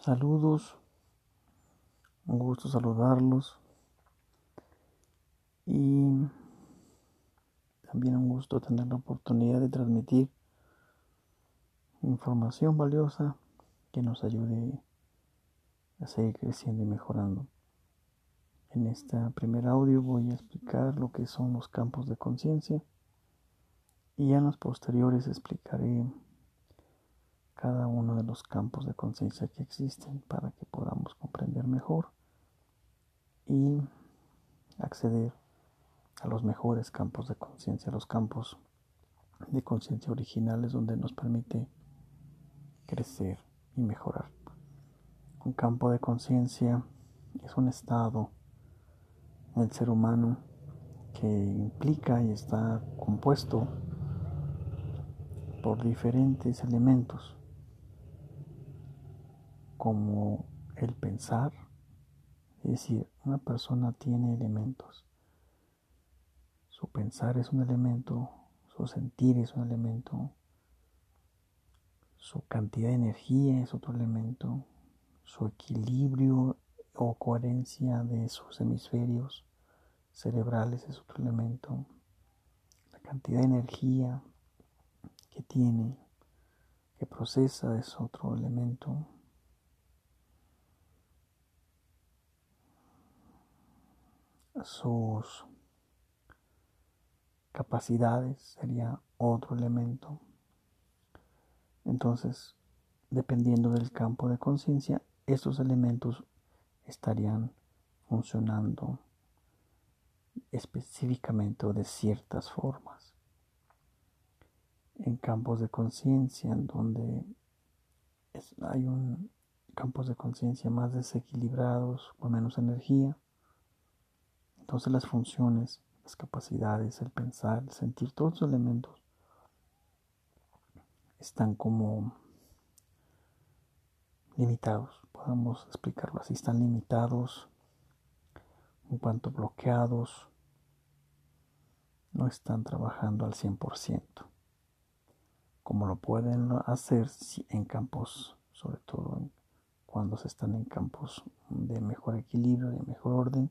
Saludos, un gusto saludarlos y también un gusto tener la oportunidad de transmitir información valiosa que nos ayude a seguir creciendo y mejorando. En este primer audio voy a explicar lo que son los campos de conciencia y en los posteriores explicaré cada uno de los campos de conciencia que existen para que podamos comprender mejor y acceder a los mejores campos de conciencia, los campos de conciencia originales donde nos permite crecer y mejorar. Un campo de conciencia es un estado en el ser humano que implica y está compuesto por diferentes elementos como el pensar, es decir, una persona tiene elementos. Su pensar es un elemento, su sentir es un elemento, su cantidad de energía es otro elemento, su equilibrio o coherencia de sus hemisferios cerebrales es otro elemento, la cantidad de energía que tiene, que procesa es otro elemento. Sus capacidades sería otro elemento. Entonces, dependiendo del campo de conciencia, estos elementos estarían funcionando específicamente o de ciertas formas. En campos de conciencia, en donde hay un campos de conciencia más desequilibrados, con menos energía, entonces las funciones, las capacidades, el pensar, el sentir, todos los elementos están como limitados, podemos explicarlo así, están limitados, un cuanto bloqueados, no están trabajando al 100%, como lo pueden hacer en campos, sobre todo cuando se están en campos de mejor equilibrio, de mejor orden,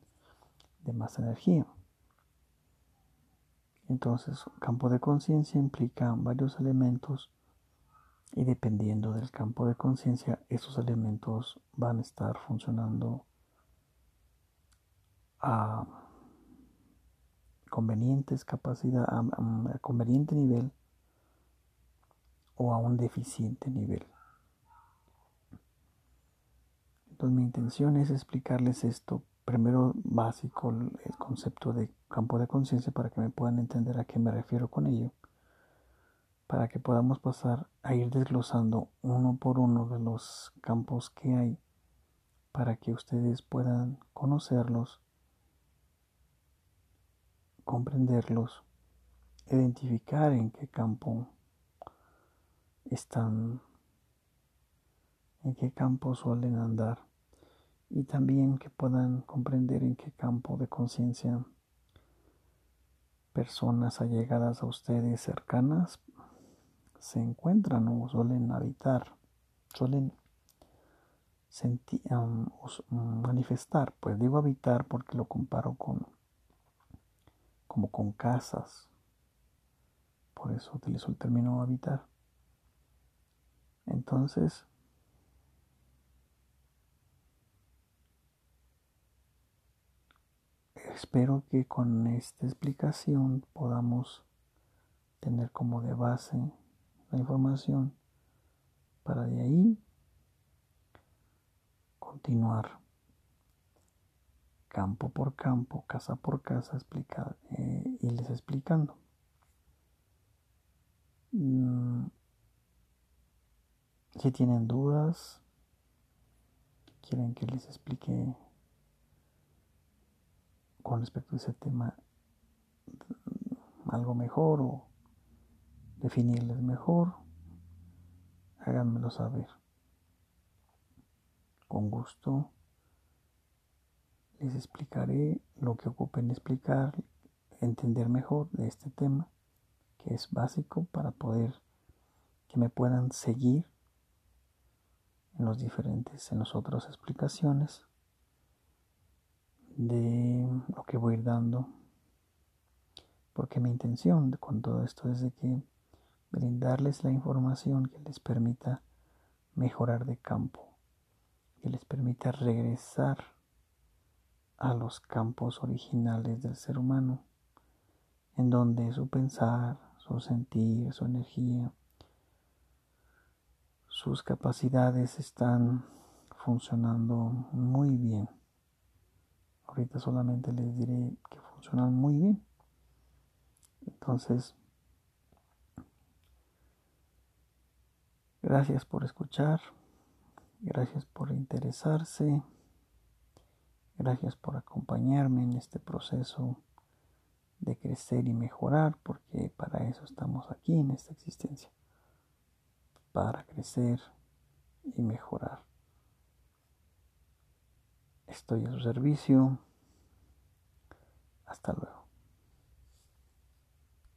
de más energía. Entonces, campo de conciencia implica varios elementos y dependiendo del campo de conciencia, esos elementos van a estar funcionando a convenientes capacidad, a, conveniente nivel o a un deficiente nivel. Entonces mi intención es explicarles esto primero básico el concepto de campo de conciencia para que me puedan entender a qué me refiero con ello, para que podamos pasar a ir desglosando uno por uno de los campos que hay, para que ustedes puedan conocerlos, comprenderlos, identificar en qué campo están, en qué campo suelen andar y también que puedan comprender en qué campo de conciencia personas allegadas a ustedes cercanas se encuentran o suelen habitar, suelen manifestar, pues digo habitar porque lo comparo con como con casas, por eso utilizo el término habitar. Entonces, Espero que con esta explicación podamos tener como de base la información para de ahí continuar campo por campo, casa por casa, explicar, eh, y les explicando. Mm, si tienen dudas, quieren que les explique con respecto a ese tema algo mejor o definirles mejor, háganmelo saber. Con gusto les explicaré lo que ocupen explicar, entender mejor de este tema, que es básico para poder que me puedan seguir en los diferentes, en las otras explicaciones de lo que voy a ir dando. Porque mi intención con todo esto es de que brindarles la información que les permita mejorar de campo, que les permita regresar a los campos originales del ser humano, en donde su pensar, su sentir, su energía, sus capacidades están funcionando muy bien. Ahorita solamente les diré que funcionan muy bien. Entonces, gracias por escuchar, gracias por interesarse, gracias por acompañarme en este proceso de crecer y mejorar, porque para eso estamos aquí en esta existencia, para crecer y mejorar. Estoy a su servicio. Hasta luego.